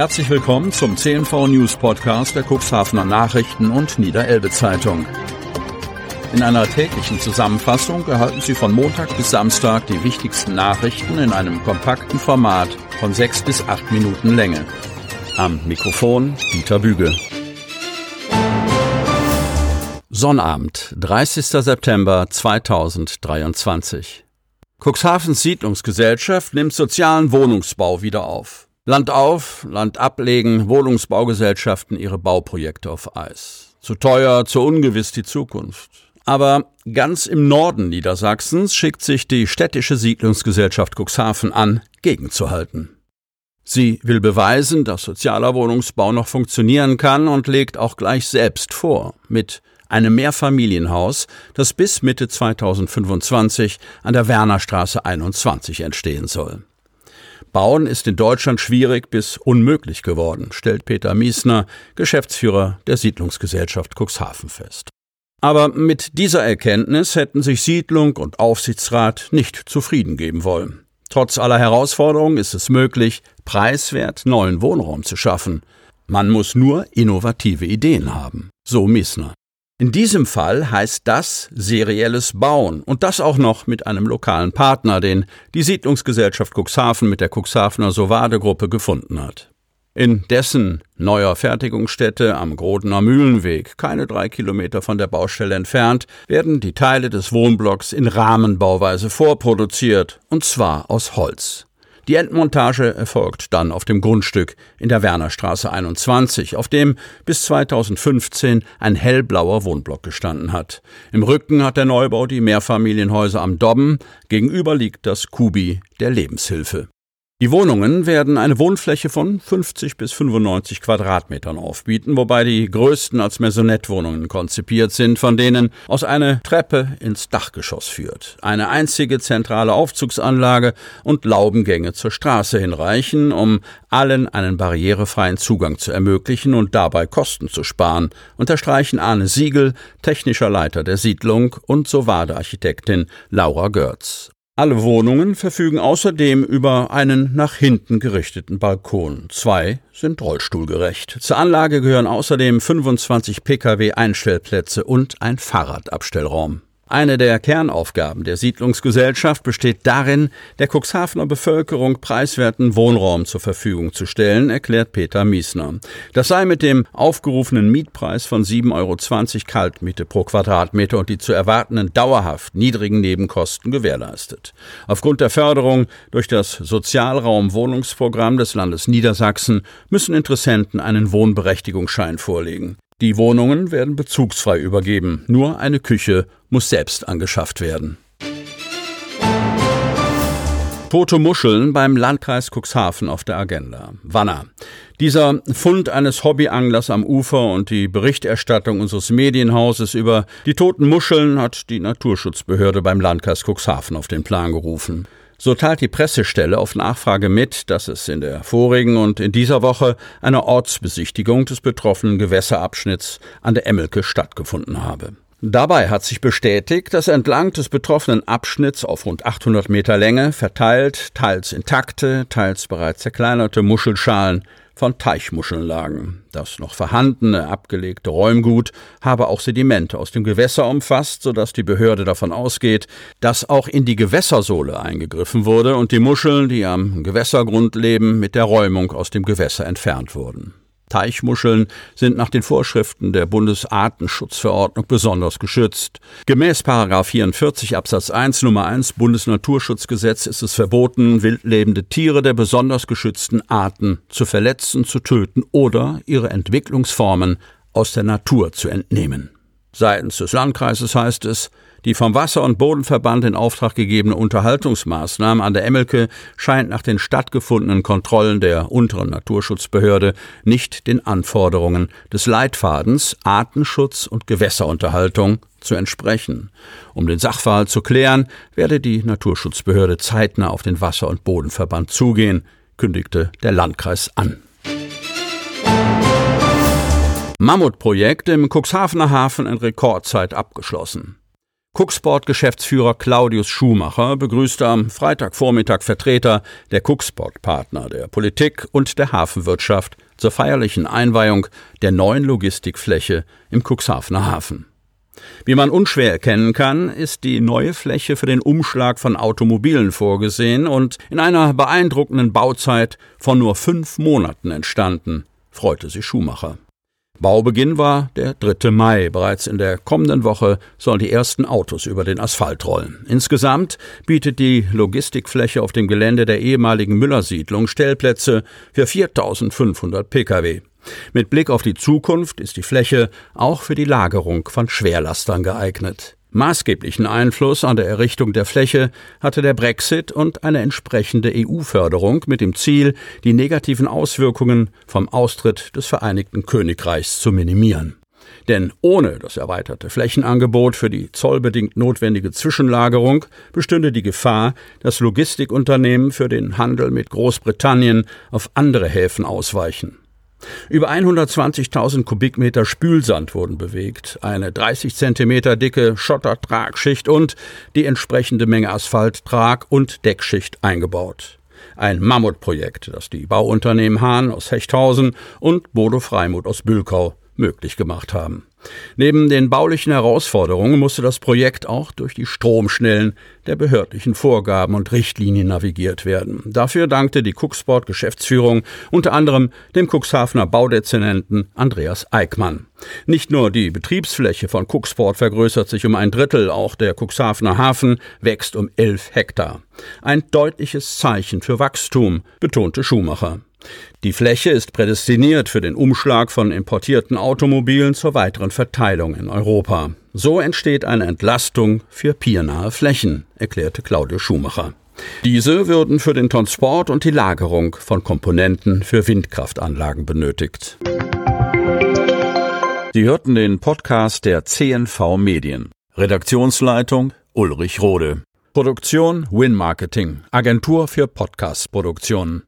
Herzlich willkommen zum CNV News Podcast der Cuxhavener Nachrichten und Niederelbe Zeitung. In einer täglichen Zusammenfassung erhalten Sie von Montag bis Samstag die wichtigsten Nachrichten in einem kompakten Format von sechs bis acht Minuten Länge. Am Mikrofon Dieter Büge. Sonnabend, 30. September 2023. Cuxhavens Siedlungsgesellschaft nimmt sozialen Wohnungsbau wieder auf. Land auf, Land ablegen Wohnungsbaugesellschaften ihre Bauprojekte auf Eis. Zu teuer, zu ungewiss die Zukunft. Aber ganz im Norden Niedersachsens schickt sich die städtische Siedlungsgesellschaft Cuxhaven an, gegenzuhalten. Sie will beweisen, dass sozialer Wohnungsbau noch funktionieren kann und legt auch gleich selbst vor, mit einem Mehrfamilienhaus, das bis Mitte 2025 an der Wernerstraße 21 entstehen soll. Bauen ist in Deutschland schwierig bis unmöglich geworden, stellt Peter Miesner, Geschäftsführer der Siedlungsgesellschaft Cuxhaven fest. Aber mit dieser Erkenntnis hätten sich Siedlung und Aufsichtsrat nicht zufrieden geben wollen. Trotz aller Herausforderungen ist es möglich, preiswert neuen Wohnraum zu schaffen. Man muss nur innovative Ideen haben, so Miesner. In diesem Fall heißt das serielles Bauen und das auch noch mit einem lokalen Partner, den die Siedlungsgesellschaft Cuxhaven mit der Cuxhavener Sovade-Gruppe gefunden hat. In dessen neuer Fertigungsstätte am Grodener Mühlenweg, keine drei Kilometer von der Baustelle entfernt, werden die Teile des Wohnblocks in Rahmenbauweise vorproduziert, und zwar aus Holz. Die Endmontage erfolgt dann auf dem Grundstück in der Wernerstraße 21, auf dem bis 2015 ein hellblauer Wohnblock gestanden hat. Im Rücken hat der Neubau die Mehrfamilienhäuser am Dobben, gegenüber liegt das Kubi der Lebenshilfe. Die Wohnungen werden eine Wohnfläche von 50 bis 95 Quadratmetern aufbieten, wobei die größten als Maisonettwohnungen konzipiert sind, von denen aus eine Treppe ins Dachgeschoss führt. Eine einzige zentrale Aufzugsanlage und Laubengänge zur Straße hinreichen, um allen einen barrierefreien Zugang zu ermöglichen und dabei Kosten zu sparen, unterstreichen Arne Siegel, technischer Leiter der Siedlung und Sovade-Architektin Laura Görz. Alle Wohnungen verfügen außerdem über einen nach hinten gerichteten Balkon. Zwei sind rollstuhlgerecht. Zur Anlage gehören außerdem 25 Pkw Einstellplätze und ein Fahrradabstellraum. Eine der Kernaufgaben der Siedlungsgesellschaft besteht darin, der Cuxhavener Bevölkerung preiswerten Wohnraum zur Verfügung zu stellen, erklärt Peter Miesner. Das sei mit dem aufgerufenen Mietpreis von 7,20 Euro Kaltmiete pro Quadratmeter und die zu erwartenden dauerhaft niedrigen Nebenkosten gewährleistet. Aufgrund der Förderung durch das Sozialraumwohnungsprogramm des Landes Niedersachsen müssen Interessenten einen Wohnberechtigungsschein vorlegen. Die Wohnungen werden bezugsfrei übergeben, nur eine Küche muss selbst angeschafft werden. Tote Muscheln beim Landkreis Cuxhaven auf der Agenda. Wanner. Dieser Fund eines Hobbyanglers am Ufer und die Berichterstattung unseres Medienhauses über die toten Muscheln hat die Naturschutzbehörde beim Landkreis Cuxhaven auf den Plan gerufen. So teilt die Pressestelle auf Nachfrage mit, dass es in der vorigen und in dieser Woche eine Ortsbesichtigung des betroffenen Gewässerabschnitts an der Emmelke stattgefunden habe. Dabei hat sich bestätigt, dass entlang des betroffenen Abschnitts auf rund 800 Meter Länge verteilt teils intakte, teils bereits zerkleinerte Muschelschalen von Teichmuscheln lagen. Das noch vorhandene abgelegte Räumgut habe auch Sedimente aus dem Gewässer umfasst, sodass die Behörde davon ausgeht, dass auch in die Gewässersohle eingegriffen wurde und die Muscheln, die am Gewässergrund leben, mit der Räumung aus dem Gewässer entfernt wurden. Teichmuscheln sind nach den Vorschriften der Bundesartenschutzverordnung besonders geschützt. Gemäß 44 Absatz 1 Nummer 1 Bundesnaturschutzgesetz ist es verboten, wildlebende Tiere der besonders geschützten Arten zu verletzen, zu töten oder ihre Entwicklungsformen aus der Natur zu entnehmen. Seitens des Landkreises heißt es, die vom Wasser- und Bodenverband in Auftrag gegebene Unterhaltungsmaßnahmen an der Emmelke scheint nach den stattgefundenen Kontrollen der unteren Naturschutzbehörde nicht den Anforderungen des Leitfadens Artenschutz und Gewässerunterhaltung zu entsprechen. Um den Sachverhalt zu klären, werde die Naturschutzbehörde zeitnah auf den Wasser- und Bodenverband zugehen, kündigte der Landkreis an. Mammutprojekt im Cuxhavener Hafen in Rekordzeit abgeschlossen. Cooksport-Geschäftsführer Claudius Schumacher begrüßte am Freitagvormittag Vertreter der Cooksport-Partner, der Politik und der Hafenwirtschaft zur feierlichen Einweihung der neuen Logistikfläche im Cuxhavener Hafen. Wie man unschwer erkennen kann, ist die neue Fläche für den Umschlag von Automobilen vorgesehen und in einer beeindruckenden Bauzeit von nur fünf Monaten entstanden, freute sich Schumacher. Baubeginn war der 3. Mai. Bereits in der kommenden Woche sollen die ersten Autos über den Asphalt rollen. Insgesamt bietet die Logistikfläche auf dem Gelände der ehemaligen Müllersiedlung Stellplätze für 4500 Pkw. Mit Blick auf die Zukunft ist die Fläche auch für die Lagerung von Schwerlastern geeignet. Maßgeblichen Einfluss an der Errichtung der Fläche hatte der Brexit und eine entsprechende EU-Förderung mit dem Ziel, die negativen Auswirkungen vom Austritt des Vereinigten Königreichs zu minimieren. Denn ohne das erweiterte Flächenangebot für die zollbedingt notwendige Zwischenlagerung bestünde die Gefahr, dass Logistikunternehmen für den Handel mit Großbritannien auf andere Häfen ausweichen. Über 120.000 Kubikmeter Spülsand wurden bewegt, eine 30 Zentimeter dicke Schottertragschicht und die entsprechende Menge Asphalt, Trag- und Deckschicht eingebaut. Ein Mammutprojekt, das die Bauunternehmen Hahn aus Hechthausen und Bodo Freimuth aus Bülkau möglich gemacht haben. Neben den baulichen Herausforderungen musste das Projekt auch durch die Stromschnellen der behördlichen Vorgaben und Richtlinien navigiert werden. Dafür dankte die Cooksport Geschäftsführung unter anderem dem Cuxhavener Baudezernenten Andreas Eickmann. Nicht nur die Betriebsfläche von Cooksport vergrößert sich um ein Drittel, auch der Cuxhavener Hafen wächst um elf Hektar. Ein deutliches Zeichen für Wachstum, betonte Schumacher. Die Fläche ist prädestiniert für den Umschlag von importierten Automobilen zur weiteren Verteilung in Europa. So entsteht eine Entlastung für piernahe Flächen, erklärte Claudio Schumacher. Diese würden für den Transport und die Lagerung von Komponenten für Windkraftanlagen benötigt. Sie hörten den Podcast der CNV Medien. Redaktionsleitung Ulrich Rode. Produktion Win Marketing, Agentur für Podcast-Produktionen.